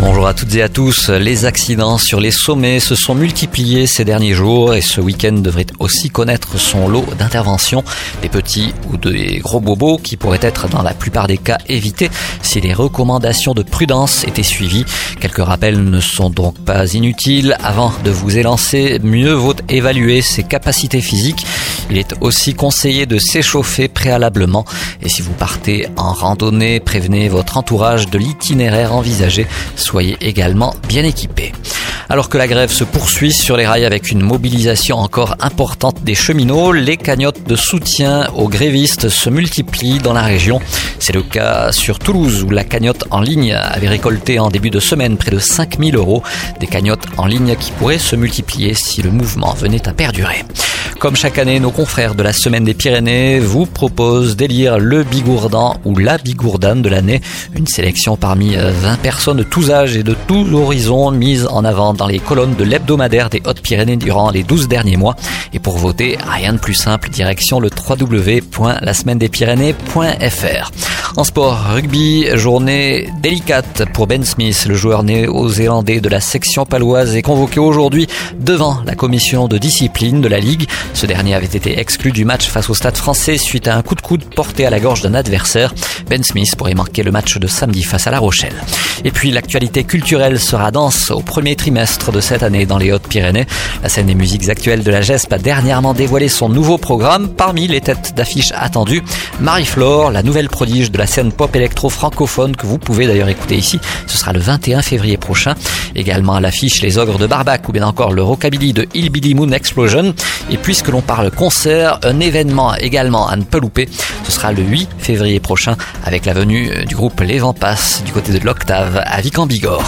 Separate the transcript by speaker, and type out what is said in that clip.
Speaker 1: Bonjour à toutes et à tous. Les accidents sur les sommets se sont multipliés ces derniers jours et ce week-end devrait aussi connaître son lot d'interventions. Des petits ou des gros bobos qui pourraient être dans la plupart des cas évités si les recommandations de prudence étaient suivies. Quelques rappels ne sont donc pas inutiles. Avant de vous élancer, mieux vaut évaluer ses capacités physiques. Il est aussi conseillé de s'échauffer préalablement et si vous partez en randonnée, prévenez votre entourage de l'itinéraire envisagé soyez également bien équipés. Alors que la grève se poursuit sur les rails avec une mobilisation encore importante des cheminots, les cagnottes de soutien aux grévistes se multiplient dans la région. C'est le cas sur Toulouse où la cagnotte en ligne avait récolté en début de semaine près de 5000 euros. Des cagnottes en ligne qui pourraient se multiplier si le mouvement venait à perdurer. Comme chaque année, nos confrères de la Semaine des Pyrénées vous proposent d'élire le bigourdan ou la bigourdane de l'année. Une sélection parmi 20 euh, personnes de tous âges et de tous horizons mises en avant dans les colonnes de l'hebdomadaire des Hautes-Pyrénées durant les 12 derniers mois. Et pour voter, rien de plus simple, direction le www.lasemaine-des-pyrénées.fr. En sport, rugby, journée délicate pour Ben Smith, le joueur néo-zélandais de la section paloise est convoqué aujourd'hui devant la commission de discipline de la Ligue. Ce dernier avait été exclu du match face au stade français suite à un coup de coude porté à la gorge d'un adversaire. Ben Smith pourrait marquer le match de samedi face à La Rochelle. Et puis l'actualité culturelle sera dense au premier trimestre de cette année dans les Hautes-Pyrénées. La scène des musiques actuelles de la GESP a dernièrement dévoilé son nouveau programme. Parmi les têtes d'affiche attendues, Marie-Flore, la nouvelle prodige de la scène pop électro francophone que vous pouvez d'ailleurs écouter ici. Ce sera le 21 février prochain. Également à l'affiche Les Ogres de Barbac ou bien encore le rockabilly de Hillbilly Moon Explosion. Et puisque l'on parle concert, un événement également à ne pas louper. Ce sera le 8 février prochain avec la venue du groupe Les Vents du côté de l'Octave à Vic-en-Bigorre.